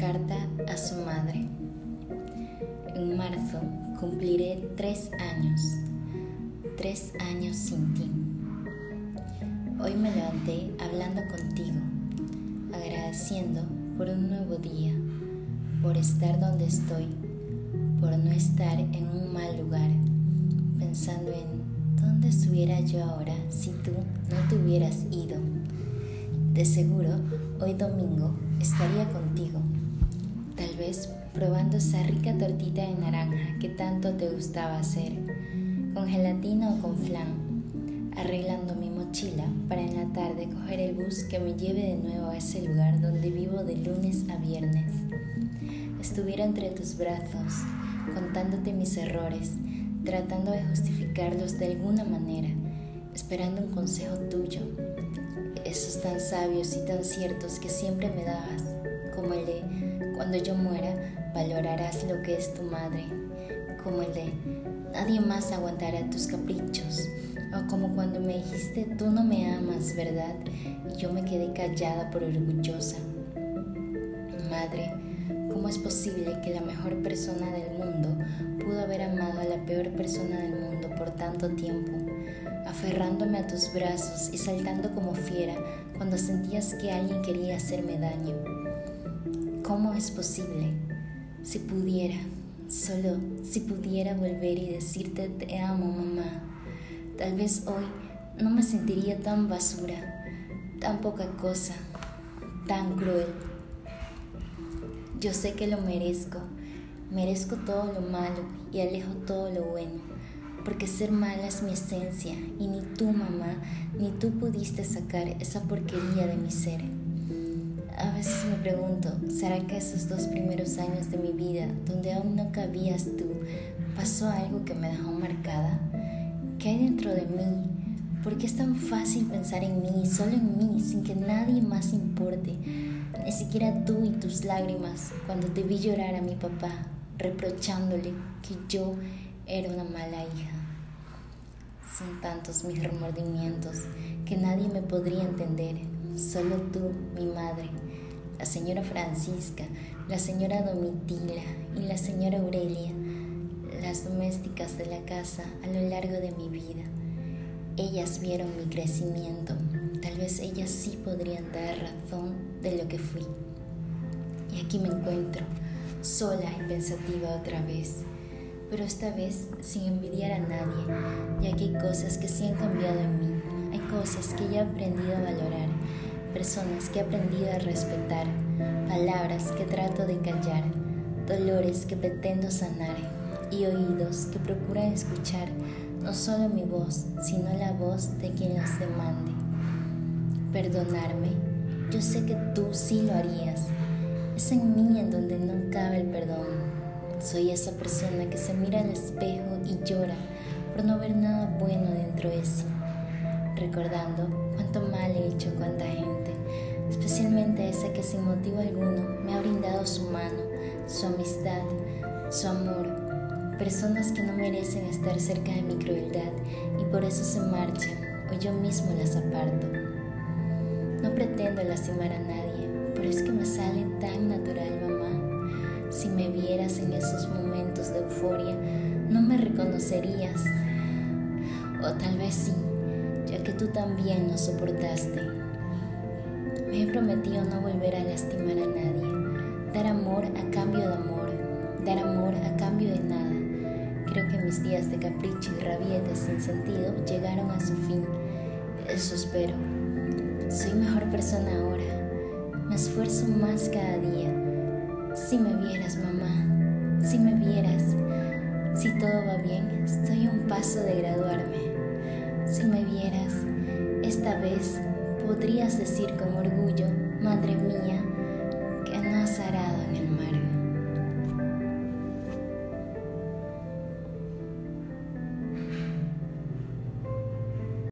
Carta a su madre. En marzo cumpliré tres años, tres años sin ti. Hoy me levanté hablando contigo, agradeciendo por un nuevo día, por estar donde estoy, por no estar en un mal lugar, pensando en dónde estuviera yo ahora si tú no te hubieras ido. De seguro, hoy domingo estaría contigo probando esa rica tortita de naranja que tanto te gustaba hacer, con gelatina o con flan, arreglando mi mochila para en la tarde coger el bus que me lleve de nuevo a ese lugar donde vivo de lunes a viernes. Estuviera entre tus brazos, contándote mis errores, tratando de justificarlos de alguna manera, esperando un consejo tuyo, esos tan sabios y tan ciertos que siempre me dabas, cuando yo muera, valorarás lo que es tu madre, como el de nadie más aguantará tus caprichos, o como cuando me dijiste tú no me amas, ¿verdad? Y yo me quedé callada por orgullosa. Madre, ¿cómo es posible que la mejor persona del mundo pudo haber amado a la peor persona del mundo por tanto tiempo? aferrándome a tus brazos y saltando como fiera cuando sentías que alguien quería hacerme daño. ¿Cómo es posible? Si pudiera, solo si pudiera volver y decirte te amo, mamá, tal vez hoy no me sentiría tan basura, tan poca cosa, tan cruel. Yo sé que lo merezco, merezco todo lo malo y alejo todo lo bueno, porque ser mala es mi esencia y ni tú, mamá, ni tú pudiste sacar esa porquería de mi ser. A veces me pregunto, ¿será que esos dos primeros años de mi vida, donde aún no cabías tú, pasó algo que me dejó marcada? ¿Qué hay dentro de mí? ¿Por qué es tan fácil pensar en mí, solo en mí, sin que nadie más importe? Ni siquiera tú y tus lágrimas cuando te vi llorar a mi papá, reprochándole que yo era una mala hija. Son tantos mis remordimientos que nadie me podría entender, solo tú, mi madre la señora Francisca, la señora Domitila y la señora Aurelia, las domésticas de la casa a lo largo de mi vida. Ellas vieron mi crecimiento, tal vez ellas sí podrían dar razón de lo que fui. Y aquí me encuentro, sola y pensativa otra vez, pero esta vez sin envidiar a nadie, ya que hay cosas que sí han cambiado en mí, cosas que he aprendido a valorar personas que he aprendido a respetar, palabras que trato de callar, dolores que pretendo sanar y oídos que procuran escuchar no solo mi voz, sino la voz de quien los demande. Perdonarme, yo sé que tú sí lo harías. Es en mí en donde no cabe el perdón. Soy esa persona que se mira al espejo y llora por no ver nada bueno dentro de sí recordando cuánto mal he hecho cuánta gente, especialmente esa que sin motivo alguno me ha brindado su mano, su amistad, su amor, personas que no merecen estar cerca de mi crueldad y por eso se marchan o yo mismo las aparto. No pretendo lastimar a nadie, pero es que me sale tan natural, mamá. Si me vieras en esos momentos de euforia, no me reconocerías. O tal vez sí, ya que tú también no soportaste. Me he prometido no volver a lastimar a nadie, dar amor a cambio de amor, dar amor a cambio de nada. Creo que mis días de capricho y rabietas sin sentido llegaron a su fin. Eso espero. Soy mejor persona ahora. Me esfuerzo más cada día. Si me vieras, mamá, si me vieras, si todo va bien, estoy a un paso de graduarme si me vieras, esta vez podrías decir con orgullo, Madre mía,